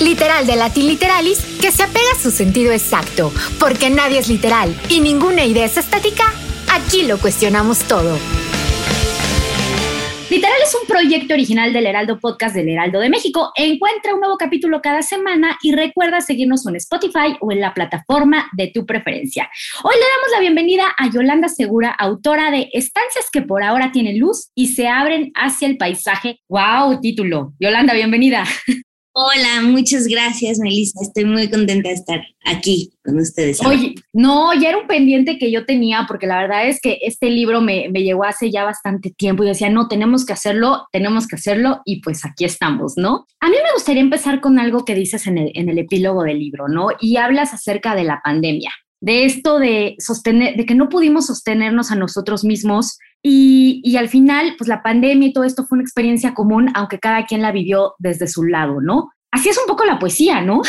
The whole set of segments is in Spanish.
Literal de Latin Literalis que se apega a su sentido exacto, porque nadie es literal y ninguna idea es estática, aquí lo cuestionamos todo. Literal es un proyecto original del Heraldo Podcast del Heraldo de México. Encuentra un nuevo capítulo cada semana y recuerda seguirnos en Spotify o en la plataforma de tu preferencia. Hoy le damos la bienvenida a Yolanda Segura, autora de Estancias que por ahora tienen luz y se abren hacia el paisaje. ¡Wow! Título. Yolanda, bienvenida. Hola, muchas gracias, Melissa. Estoy muy contenta de estar aquí con ustedes. Oye, no, ya era un pendiente que yo tenía, porque la verdad es que este libro me, llegó hace ya bastante tiempo y decía, no, tenemos que hacerlo, tenemos que hacerlo, y pues aquí estamos, ¿no? A mí me gustaría empezar con algo que dices en el, en el epílogo del libro, ¿no? Y hablas acerca de la pandemia, de esto de sostener, de que no pudimos sostenernos a nosotros mismos y, y, al final, pues la pandemia y todo esto fue una experiencia común, aunque cada quien la vivió desde su lado, ¿no? Así es un poco la poesía, ¿no?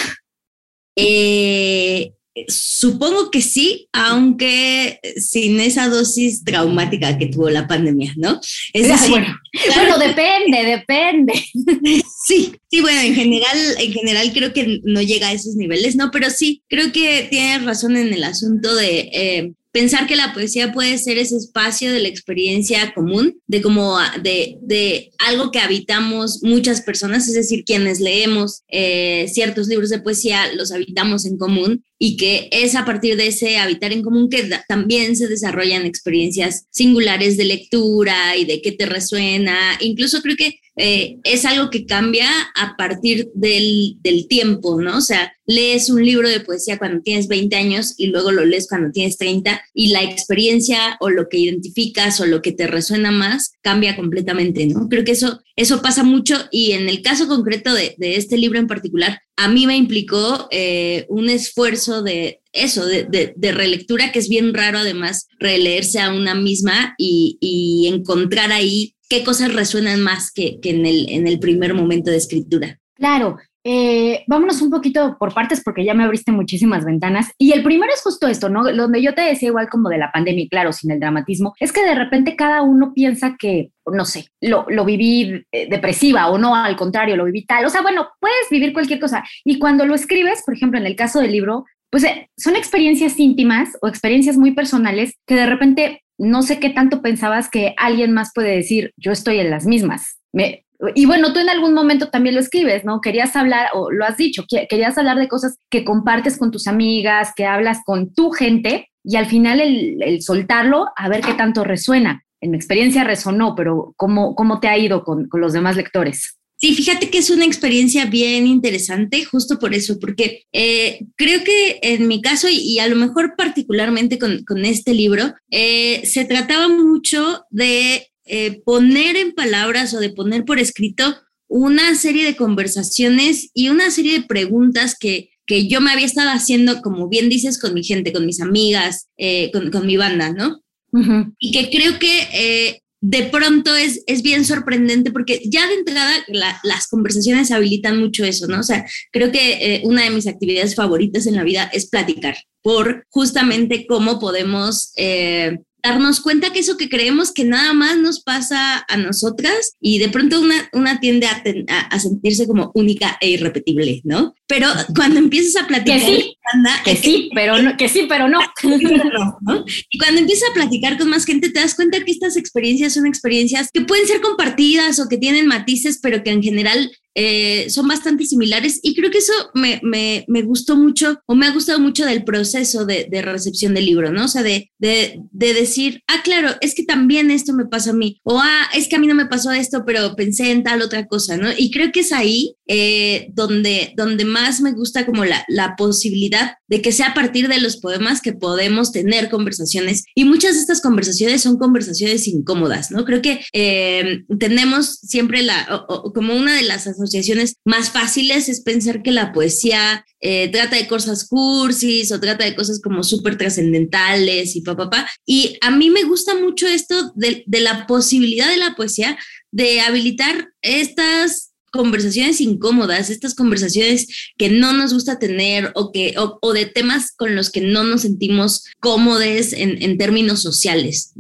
Eh, supongo que sí, aunque sin esa dosis traumática que tuvo la pandemia, ¿no? Es decir, bueno, bueno, depende, depende. Sí, sí, bueno, en general, en general creo que no llega a esos niveles, ¿no? Pero sí, creo que tienes razón en el asunto de eh, pensar que la poesía puede ser ese espacio de la experiencia común, de como de, de algo que habitamos muchas personas, es decir, quienes leemos eh, ciertos libros de poesía los habitamos en común y que es a partir de ese habitar en común que también se desarrollan experiencias singulares de lectura y de qué te resuena. Incluso creo que eh, es algo que cambia a partir del, del, tiempo, ¿no? O sea, lees un libro de poesía cuando tienes 20 años y luego lo lees cuando tienes 30 y la experiencia o lo que identificas o lo que te resuena más cambia completamente, ¿no? Creo que eso, eso pasa mucho y en el caso concreto de, de este libro en particular, a mí me implicó eh, un esfuerzo de eso, de, de, de, relectura, que es bien raro además releerse a una misma y, y encontrar ahí qué cosas resuenan más que, que en, el, en el primer momento de escritura. Claro, eh, vámonos un poquito por partes porque ya me abriste muchísimas ventanas. Y el primero es justo esto, ¿no? Donde yo te decía igual como de la pandemia, claro, sin el dramatismo, es que de repente cada uno piensa que, no sé, lo, lo viví eh, depresiva o no, al contrario, lo viví tal. O sea, bueno, puedes vivir cualquier cosa. Y cuando lo escribes, por ejemplo, en el caso del libro, pues eh, son experiencias íntimas o experiencias muy personales que de repente no sé qué tanto pensabas que alguien más puede decir, yo estoy en las mismas. Y bueno, tú en algún momento también lo escribes, ¿no? Querías hablar, o lo has dicho, querías hablar de cosas que compartes con tus amigas, que hablas con tu gente, y al final el, soltarlo, a ver qué tanto resuena. En mi experiencia resonó, pero ¿cómo, cómo te ha ido con, con los demás lectores? Sí, fíjate que es una experiencia bien interesante, justo por eso, porque eh, creo que en mi caso, y, a lo mejor particularmente con, con este libro, eh, se trataba mucho de eh, poner en palabras o de poner por escrito una serie de conversaciones y una serie de preguntas que, que yo me había estado haciendo, como bien dices, con mi gente, con mis amigas, con, con, mi banda, ¿no? Y que creo que de pronto es, es bien sorprendente porque ya de entrada las conversaciones habilitan mucho eso, ¿no? O sea, creo que eh, una de mis actividades favoritas en la vida es platicar por justamente cómo podemos eh, darnos cuenta que eso que creemos que nada más nos pasa a nosotras y de pronto una, una tiende a, a, sentirse como única e irrepetible, ¿no? Pero cuando empiezas a platicar... Que sí, que sí, pero no, que sí, pero no. Y cuando empiezas a platicar con más gente, te das cuenta que estas experiencias son experiencias que pueden ser compartidas o que tienen matices, pero que en general eh, son bastante similares y creo que eso me, me, me, gustó mucho o me ha gustado mucho del proceso de, de, recepción del libro, ¿no? O sea, de, de, de decir, ah, claro, es que también esto me pasa a mí, o ah, es que a mí no me pasó esto, pero pensé en tal otra cosa, ¿no? Y creo que es ahí eh, donde, donde más me gusta como la, la posibilidad de que sea a partir de los poemas que podemos tener conversaciones. Y muchas de estas conversaciones son conversaciones incómodas, ¿no? Creo que eh, tenemos siempre la, como una de las asociaciones más fáciles es pensar que la poesía eh, trata de cosas cursis o trata de cosas como súper trascendentales y papá, pa, pa. Y a mí me gusta mucho esto de, de la posibilidad de la poesía de habilitar estas conversaciones incómodas, estas conversaciones que no nos gusta tener o, que, o, de temas con los que no nos sentimos cómodos en, en términos sociales.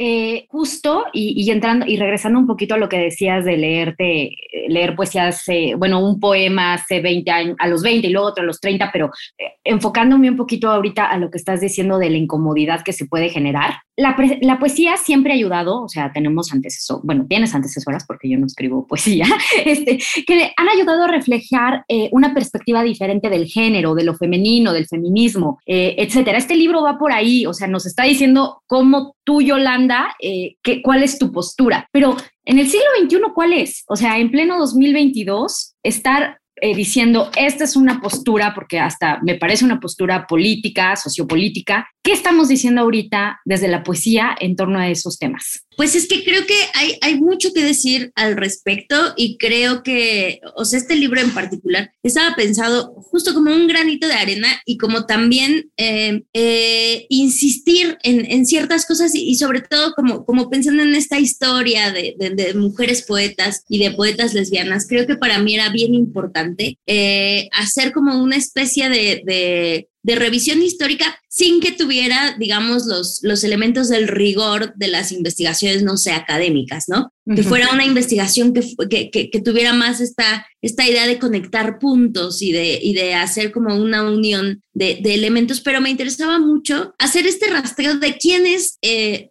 Eh, justo, y, entrando y regresando un poquito a lo que decías de leerte, leer poesía hace, bueno, un poema hace 20 años, a los 20 y luego otro a los 30, pero eh, enfocándome un poquito ahorita a lo que estás diciendo de la incomodidad que se puede generar. La, la poesía siempre ha ayudado, o sea, tenemos antecesoras, bueno, tienes antecesoras porque yo no escribo poesía, este, que han ayudado a reflejar eh, una perspectiva diferente del género, de lo femenino, del feminismo, etcétera. Este libro va por ahí, o sea, nos está diciendo cómo tú, Yolanda, eh, cuál es tu postura. Pero en el siglo XXI, ¿cuál es? O sea, en pleno 2022, estar eh, diciendo, esta es una postura, porque hasta me parece una postura política, sociopolítica. ¿Qué estamos diciendo ahorita desde la poesía en torno a esos temas? Pues es que creo que hay, hay mucho que decir al respecto y creo que, o sea, este libro en particular estaba pensado justo como un granito de arena y como también eh, eh, insistir en, en, ciertas cosas y, sobre todo como, como pensando en esta historia de, de, mujeres poetas y de poetas lesbianas, creo que para mí era bien importante eh, hacer como una especie de, de de revisión histórica sin que tuviera, digamos, los, los elementos del rigor de las investigaciones, no sé, académicas, ¿no? Que fuera una investigación que, que, que, tuviera más esta, esta idea de conectar puntos y de, y de hacer como una unión de, de elementos, pero me interesaba mucho hacer este rastreo de quiénes eh,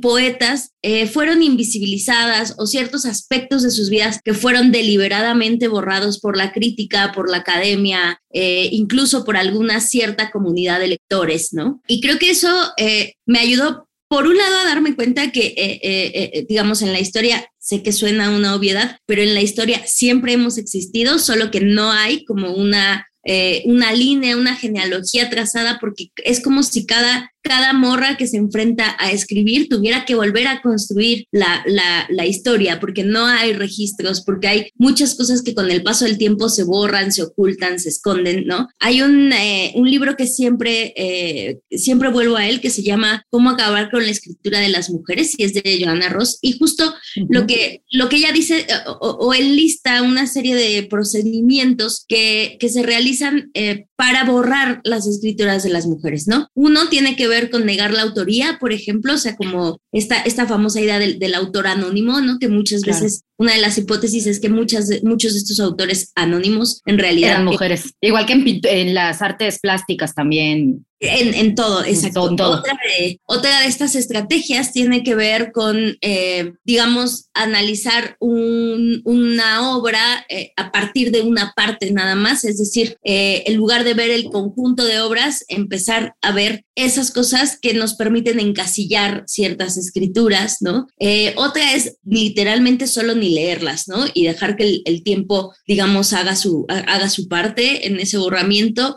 poetas eh, fueron invisibilizadas o ciertos aspectos de sus vidas que fueron deliberadamente borrados por la crítica, por la academia, eh, incluso por alguna cierta comunidad de lectores, ¿no? Y creo que eso eh, me ayudó, por un lado, a darme cuenta que, digamos, en la historia, sé que suena una obviedad, pero en la historia siempre hemos existido, solo que no hay como una una línea, una genealogía trazada, porque es como si cada cada morra que se enfrenta a escribir tuviera que volver a construir la, la, historia, porque no hay registros, porque hay muchas cosas que con el paso del tiempo se borran, se ocultan, se esconden, ¿no? Hay un, eh, un libro que siempre, eh, siempre vuelvo a él, que se llama Cómo acabar con la escritura de las mujeres, y es de Joanna Ross, y justo lo, que, lo que ella dice, o, él lista una serie de procedimientos que, que se realizan eh, para borrar las escrituras de las mujeres, ¿no? Uno tiene que ver con negar la autoría, por ejemplo, o sea, como esta, esta famosa idea del, del autor anónimo, ¿no? Que muchas veces una de las hipótesis es que muchas muchos de estos autores anónimos en realidad eran mujeres, igual que en, en las artes plásticas también. En, en todo, exacto. Otra, de, otra, de, estas estrategias tiene que ver con, eh, digamos, analizar un, una obra eh, a partir de una parte nada más, es decir, eh, en lugar de ver el conjunto de obras, empezar a ver esas cosas que nos permiten encasillar ciertas escrituras, ¿no? otra es literalmente solo ni leerlas, ¿no? Y dejar que el, tiempo, digamos, haga su, haga su parte en ese borramiento.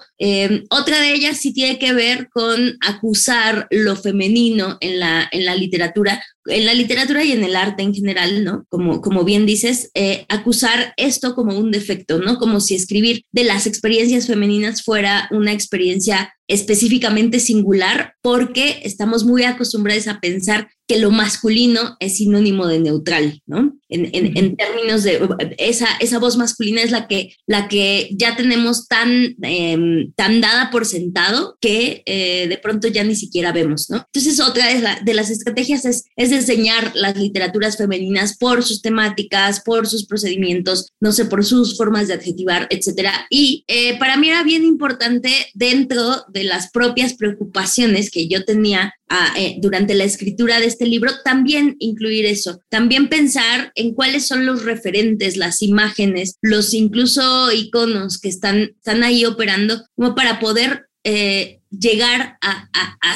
otra de ellas sí tiene que ver con acusar lo femenino en la, en la literatura, en la literatura y en el arte en general, ¿no? Como, como bien dices, eh, acusar esto como un defecto, ¿no? Como si escribir de las experiencias femeninas fuera una experiencia específicamente singular, porque estamos muy acostumbrados a pensar que lo masculino es sinónimo de neutral, ¿no? En, en, términos de esa, esa voz masculina es la que, la que ya tenemos tan, em, tan dada por sentado que eh, de pronto ya ni siquiera vemos, ¿no? Entonces, otra de, de las estrategias es, es diseñar las literaturas femeninas por sus temáticas, por sus procedimientos, no sé, por sus formas de adjetivar, etcétera. Y eh, para mí era bien importante dentro de las propias preocupaciones que yo tenía ah, eh, durante la escritura de este libro, también incluir eso, también pensar en cuáles son los referentes, las imágenes, los incluso iconos que están, están ahí operando, como para poder eh, llegar a,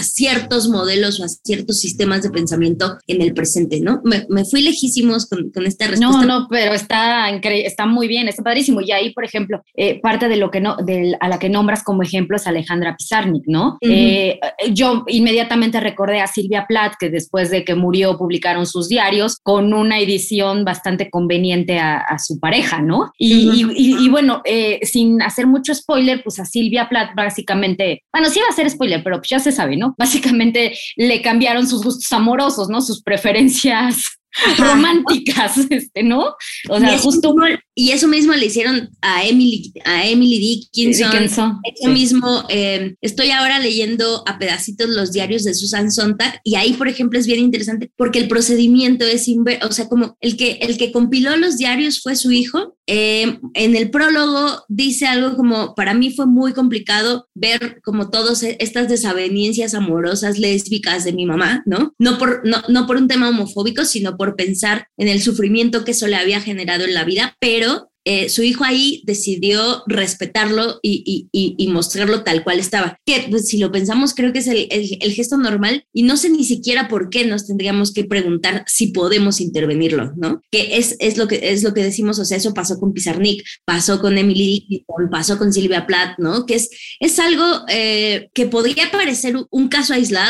ciertos modelos o a ciertos sistemas de pensamiento en el presente, ¿no? Me, fui lejísimos con, esta respuesta. No, no, pero está, está muy bien, está padrísimo. Y ahí, por ejemplo, eh, parte de lo que no, de, a la que nombras como ejemplo es Alejandra Pizarnik, ¿no? Eh, yo inmediatamente recordé a Silvia Plath, que después de que murió publicaron sus diarios con una edición bastante conveniente a, su pareja, ¿no? Y, bueno, eh, sin hacer mucho spoiler, pues a Silvia Plath básicamente, bueno, sí va a ser spoiler, pero pues ya se sabe, ¿no? Básicamente le cambiaron sus gustos amorosos, ¿no? Sus preferencias románticas, este, ¿no? O sea, y justo y eso mismo le hicieron a Emily, a Emily Dickinson. Eso mismo, eh, estoy ahora leyendo a pedacitos los diarios de Susan Sontag y ahí, por ejemplo, es bien interesante porque el procedimiento es o sea, como el que el que compiló los diarios fue su hijo. Eh, en el prólogo dice algo como para mí fue muy complicado ver como todas estas desavenencias amorosas lésbicas de mi mamá, ¿no? No por no, no por un tema homofóbico, sino por pensar en el sufrimiento que eso le había generado en la vida, pero eh, su hijo ahí decidió respetarlo y, mostrarlo tal cual estaba. Que pues, si lo pensamos, creo que es el, gesto normal y no sé ni siquiera por qué nos tendríamos que preguntar si podemos intervenirlo, ¿no? Que es, es, lo, que, es lo que decimos, o sea, eso pasó con Pizarnik, pasó con Emily Dickinson, pasó con Silvia Plath, ¿no? Que es, es algo eh, que podría parecer un caso aislado.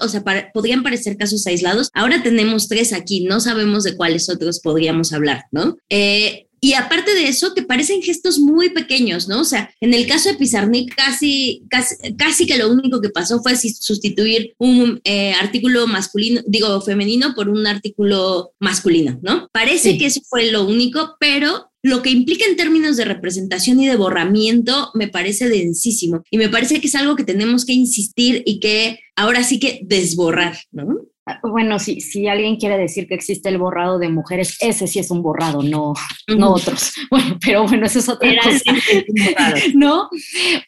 O sea, podrían parecer casos aislados. Ahora tenemos tres aquí, no sabemos de cuáles otros podríamos hablar, ¿no? Eh, y aparte de eso, que parecen gestos muy pequeños, ¿no? O sea, en el caso de Pizarnik, casi, casi, casi que lo único que pasó fue sustituir un eh, artículo masculino, digo, femenino por un artículo masculino, ¿no? Parece que eso fue lo único, pero lo que implica en términos de representación y de borramiento me parece densísimo y me parece que es algo que tenemos que insistir y que ahora sí que desborrar, ¿no? Ah, bueno, si, si alguien quiere decir que existe el borrado de mujeres, ese sí es un borrado, no, no otros. Bueno, pero bueno, eso es otra cosa. ¿No?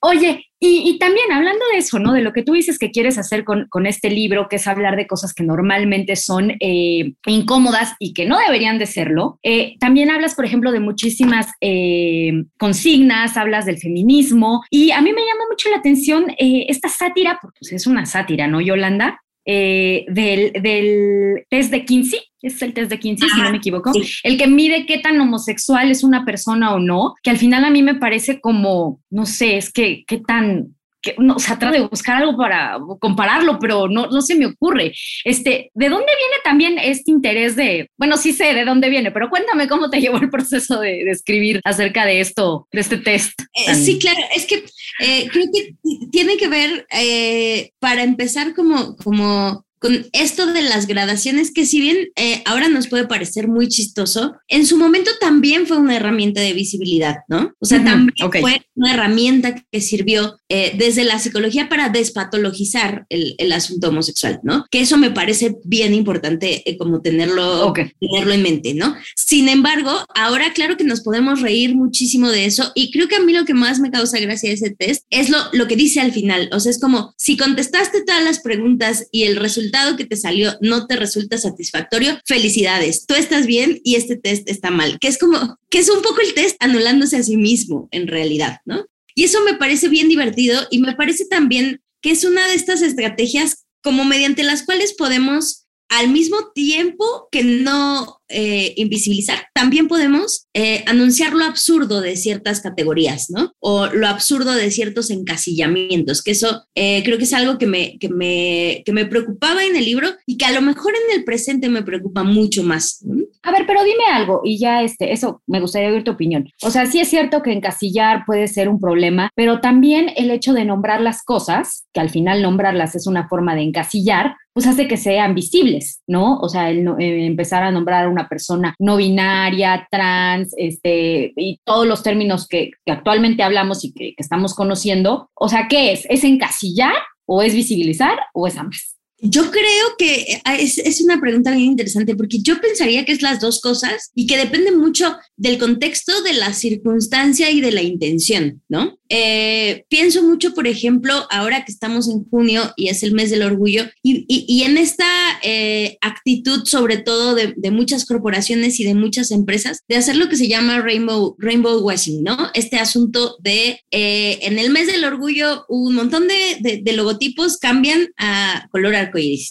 Oye, y, también hablando de eso, ¿no? De lo que tú dices que quieres hacer con, este libro, que es hablar de cosas que normalmente son eh, incómodas y que no deberían de serlo. Eh, también hablas, por ejemplo, de muchísimas eh, consignas, hablas del feminismo y a mí me llama mucho la atención esta sátira, porque es una sátira, ¿no, Yolanda? Del, del test de Kinsey, es el test de Kinsey, si no me equivoco, el que mide qué tan homosexual es una persona o no, que al final a mí me parece como, no sé, es que qué tan que, no, o sea, trato de buscar algo para compararlo, pero no, no se me ocurre. Este, ¿De dónde viene también este interés de, bueno, sí sé de dónde viene, pero cuéntame cómo te llevó el proceso de, escribir acerca de esto, de este test? Eh, sí, claro, es que eh, creo que tiene que ver, eh, para empezar, como, como con esto de las gradaciones, que si bien eh, ahora nos puede parecer muy chistoso, en su momento también fue una herramienta de visibilidad, ¿no? O sea, también fue una herramienta que sirvió eh, desde la psicología para despatologizar el, el, asunto homosexual, ¿no? Que eso me parece bien importante eh, como tenerlo, tenerlo en mente, ¿no? Sin embargo, ahora claro que nos podemos reír muchísimo de eso y creo que a mí lo que más me causa gracia de ese test es lo, lo que dice al final, o sea, es como si contestaste todas las preguntas y el resultado que te salió no te resulta satisfactorio, felicidades, tú estás bien y este test está mal, que es como, que es un poco el test anulándose a sí mismo en realidad, ¿no? Y eso me parece bien divertido y me parece también que es una de estas estrategias como mediante las cuales podemos al mismo tiempo que no eh, invisibilizar, también podemos eh, anunciar lo absurdo de ciertas categorías, ¿no? O lo absurdo de ciertos encasillamientos, que eso eh, creo que es algo que me, que, me, que me preocupaba en el libro y que a lo mejor en el presente me preocupa mucho más. A ver, pero dime algo y ya este, eso me gustaría oír tu opinión. O sea, sí es cierto que encasillar puede ser un problema, pero también el hecho de nombrar las cosas, que al final nombrarlas es una forma de encasillar, pues hace que sean visibles, ¿no? O sea, el, eh, empezar a nombrar a una persona no binaria, trans, este, y todos los términos que, actualmente hablamos y que, que, estamos conociendo. O sea, ¿qué es? ¿Es encasillar o es visibilizar o es ambas? Yo creo que ah, es, es, una pregunta bien interesante porque yo pensaría que es las dos cosas y que depende mucho del contexto, de la circunstancia y de la intención, ¿no? Eh, pienso mucho, por ejemplo, ahora que estamos en junio y es el mes del orgullo, y, y, en esta eh, actitud, sobre todo de, de, muchas corporaciones y de muchas empresas, de hacer lo que se llama rainbow, rainbow washing, ¿no? Este asunto de eh, en el mes del orgullo, un montón de, de, de logotipos cambian a color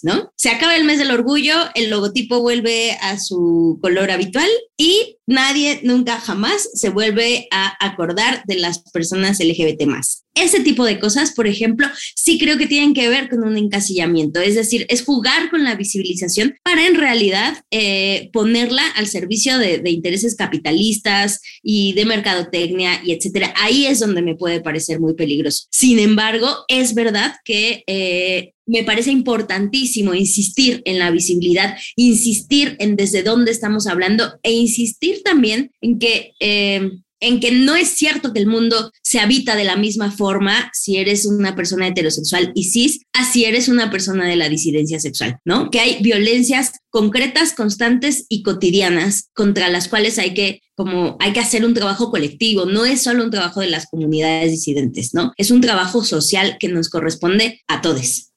¿no? Se acaba el mes del orgullo, el logotipo vuelve a su color habitual y nadie nunca jamás se vuelve a acordar de las personas LGBT más. Ese tipo de cosas, por ejemplo, sí creo que tienen que ver con un encasillamiento, es decir, es jugar con la visibilización para en realidad eh, ponerla al servicio de, intereses capitalistas y de mercadotecnia y etcétera. Ahí es donde me puede parecer muy peligroso. Sin embargo, es verdad que eh, me parece importantísimo insistir en la visibilidad, insistir en desde dónde estamos hablando e insistir también en que eh, en que no es cierto que el mundo se habita de la misma forma si eres una persona heterosexual y cis, así eres una persona de la disidencia sexual, ¿no? Que hay violencias concretas, constantes y cotidianas contra las cuales hay que como hay que hacer un trabajo colectivo, no es solo un trabajo de las comunidades disidentes, ¿no? Es un trabajo social que nos corresponde a todos.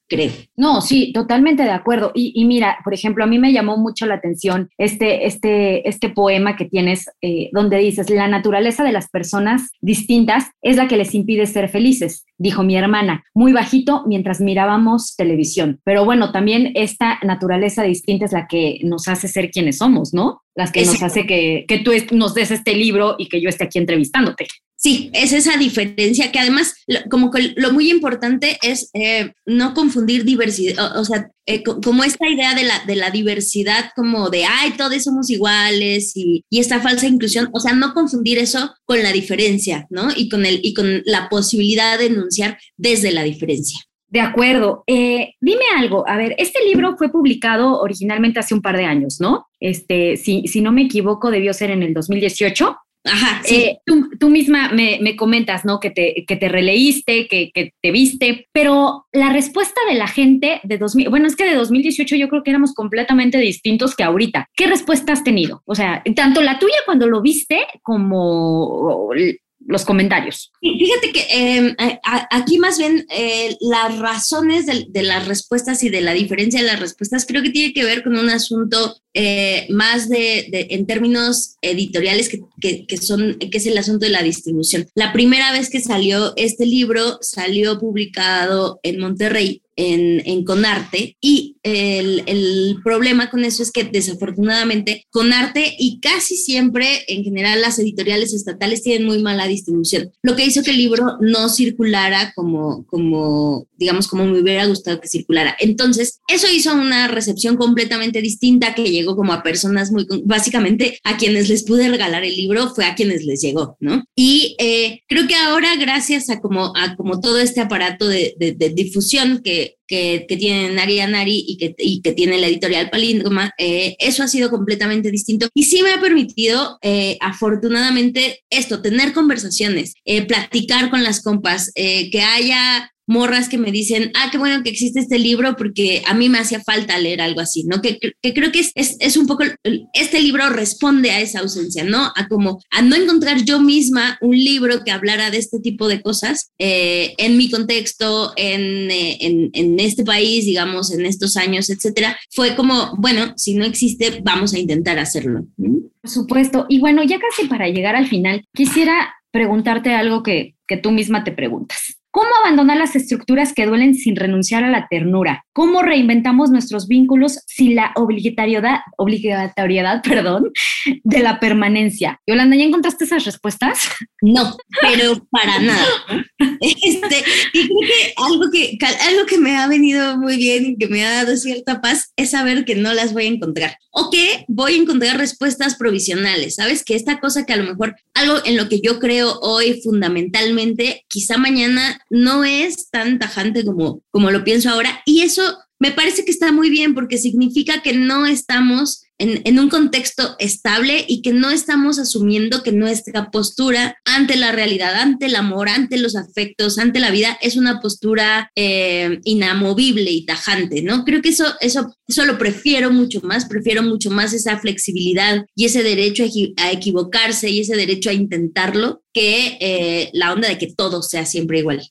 No, sí, totalmente de acuerdo. Y, mira, por ejemplo, a mí me llamó mucho la atención este, este, este poema que tienes eh, donde dices, la naturaleza de las personas distintas es la que les impide ser felices, dijo mi hermana, muy bajito mientras mirábamos televisión. Pero bueno, también esta naturaleza distinta es la que nos hace ser quienes somos, ¿no? Las que nos hace que, que tú nos des este libro y que yo esté aquí entrevistándote. Sí, es esa diferencia que además, como que lo muy importante es eh, no confundir diversidad, o, sea, eh, como esta idea de la, de la diversidad, como de, ay, todos somos iguales y, y, esta falsa inclusión, o sea, no confundir eso con la diferencia, ¿no? Y con, el, y con la posibilidad de enunciar desde la diferencia. De acuerdo. Eh, dime algo, a ver, este libro fue publicado originalmente hace un par de años, ¿no? Este, si, si no me equivoco, debió ser en el 2018. Ajá, sí. Eh, tú, misma me, comentas, ¿no? Que te, que te releíste, que, te viste, pero la respuesta de la gente de 2000, bueno, es que de 2018 yo creo que éramos completamente distintos que ahorita. ¿Qué respuesta has tenido? O sea, tanto la tuya cuando lo viste como los comentarios. Fíjate que em, aquí más bien eh, las razones de, las respuestas y de la diferencia de las respuestas creo que tiene que ver con un asunto eh, más de, en términos editoriales que, que, son, que es el asunto de la distribución. La primera vez que salió este libro salió publicado en Monterrey en, en Conarte y el, el, problema con eso es que desafortunadamente Conarte y casi siempre en general las editoriales estatales tienen muy mala distribución, lo que hizo que el libro no circulara como, como digamos, como me hubiera gustado que circulara. Entonces, eso hizo una recepción completamente distinta que llegó como a personas muy, básicamente a quienes les pude regalar el libro fue a quienes les llegó, ¿no? Y eh, creo que ahora gracias a como, a como todo este aparato de, de, de difusión que que, tiene Nari Nari y que, y que tiene la editorial Palíndroma, eh, eso ha sido completamente distinto y sí me ha permitido, eh, afortunadamente, esto, tener conversaciones, eh, platicar con las compas, que haya morras que me dicen, ah, qué bueno que existe este libro porque a mí me hacía falta leer algo así, ¿no? Que, que creo que es, es, es, un poco, este libro responde a esa ausencia, ¿no? A como, a no encontrar yo misma un libro que hablara de este tipo de cosas eh, en mi contexto, en, eh, en, en, este país, digamos, en estos años, etcétera. Fue como, bueno, si no existe, vamos a intentar hacerlo. Por supuesto. Y bueno, ya casi para llegar al final, quisiera preguntarte algo que, que tú misma te preguntas. ¿Cómo abandonar las estructuras que duelen sin renunciar a la ternura? ¿Cómo reinventamos nuestros vínculos sin la obligatoriedad, obligatoriedad perdón, de la permanencia? Yolanda, ¿ya encontraste esas respuestas? No, pero para nada. Este, y creo que algo, que algo que me ha venido muy bien y que me ha dado cierta paz es saber que no las voy a encontrar o que voy a encontrar respuestas provisionales, ¿sabes? Que esta cosa que a lo mejor algo en lo que yo creo hoy fundamentalmente, quizá mañana no es tan tajante como, como lo pienso ahora. Y eso me parece que está muy bien porque significa que no estamos en, un contexto estable y que no estamos asumiendo que nuestra postura ante la realidad, ante el amor, ante los afectos, ante la vida, es una postura eh, inamovible y tajante, ¿no? Creo que eso, eso, eso lo prefiero mucho más, prefiero mucho más esa flexibilidad y ese derecho a, equivocarse y ese derecho a intentarlo que eh, la onda de que todo sea siempre igual.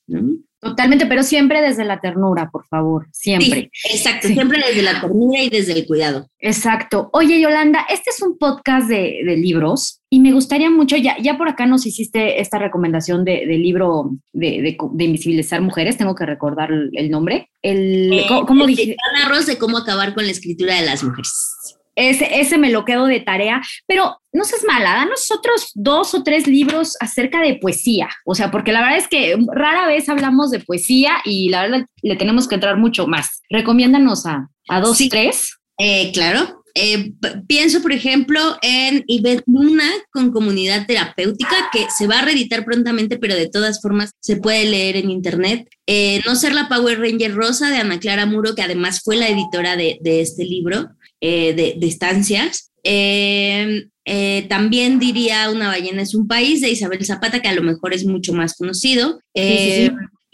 Totalmente, pero siempre desde la ternura, por favor, siempre. exacto, siempre desde la ternura y desde el cuidado. Exacto. Oye, Yolanda, este es un podcast de, libros y me gustaría mucho, ya, ya por acá nos hiciste esta recomendación de, libro de, invisibilizar mujeres, tengo que recordar el, nombre. El, eh, ¿Cómo, dije? Arroz de cómo acabar con la escritura de las mujeres. Ese, ese me lo quedo de tarea, pero no seas mala, danos otros dos o tres libros acerca de poesía. O sea, porque la verdad es que rara vez hablamos de poesía y la verdad le tenemos que entrar mucho más. Recomiéndanos a, a dos y tres. Eh, claro. Eh, pienso, por ejemplo, en Ivette Luna con comunidad terapéutica, que se va a reeditar prontamente, pero de todas formas se puede leer en internet. Eh, no ser la Power Ranger Rosa de Ana Clara Muro, que además fue la editora de, de este libro. Eh, de, estancias. Eh, eh, también diría Una ballena es un país de Isabel Zapata, que a lo mejor es mucho más conocido.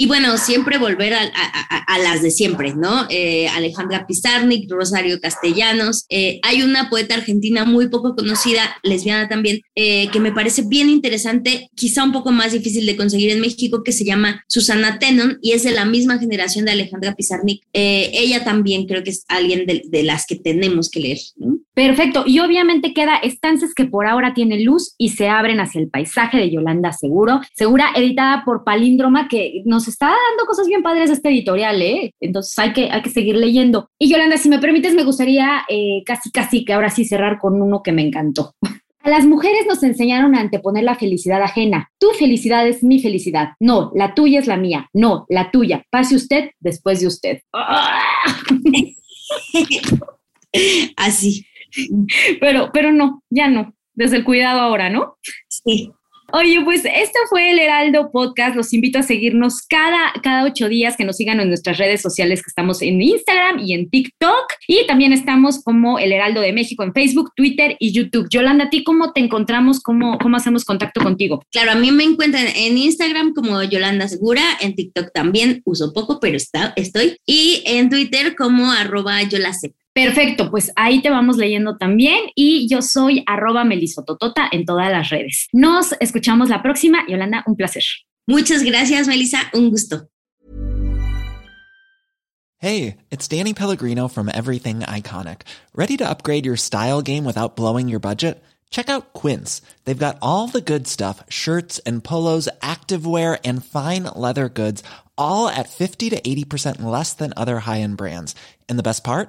Y bueno, siempre volver a, las de siempre, ¿no? Eh, Alejandra Pizarnik, Rosario Castellanos. Eh, hay una poeta argentina muy poco conocida, lesbiana también, eh, que me parece bien interesante, quizá un poco más difícil de conseguir en México, que se llama Susana Tenon y es de la misma generación de Alejandra Pizarnik. ella también creo que es alguien de, de las que tenemos que leer. ¿no? Perfecto. Y obviamente queda estancias que por ahora tiene luz y se abren hacia el paisaje de Yolanda Seguro, Segura, editada por Palíndroma, que nos está dando cosas bien padres este editorial, ¿eh? Entonces hay que, hay que seguir leyendo. Y Yolanda, si me permites, me gustaría eh, casi, casi que ahora sí cerrar con uno que me encantó. A las mujeres nos enseñaron a anteponer la felicidad ajena. Tu felicidad es mi felicidad. No, la tuya es la mía. No, la tuya. Pase usted después de usted. Así. Pero, pero no, ya no. Desde el cuidado ahora, ¿no? Sí. Oye, pues esto fue el Heraldo Podcast. Los invito a seguirnos cada, cada ocho días, que nos sigan en nuestras redes sociales, que estamos en Instagram y en TikTok. Y también estamos como el Heraldo de México en Facebook, Twitter y YouTube. Yolanda, ¿a ti cómo te encontramos? ¿Cómo, cómo hacemos contacto contigo? Claro, a mí me encuentran en Instagram como Yolanda Segura, en TikTok también uso poco, pero está, estoy. Y en Twitter como arroba. Perfecto, pues ahí te vamos leyendo también y yo soy arroba melisototota en todas las redes. Nos escuchamos la próxima. Yolanda, un placer. Muchas gracias, Melissa. Un gusto. Hey, it's Danny Pellegrino from Everything Iconic. Ready to upgrade your style game without blowing your budget? Check out Quince. They've got all the good stuff shirts and polos, activewear, and fine leather goods, all at 50 to 80% less than other high end brands. And the best part?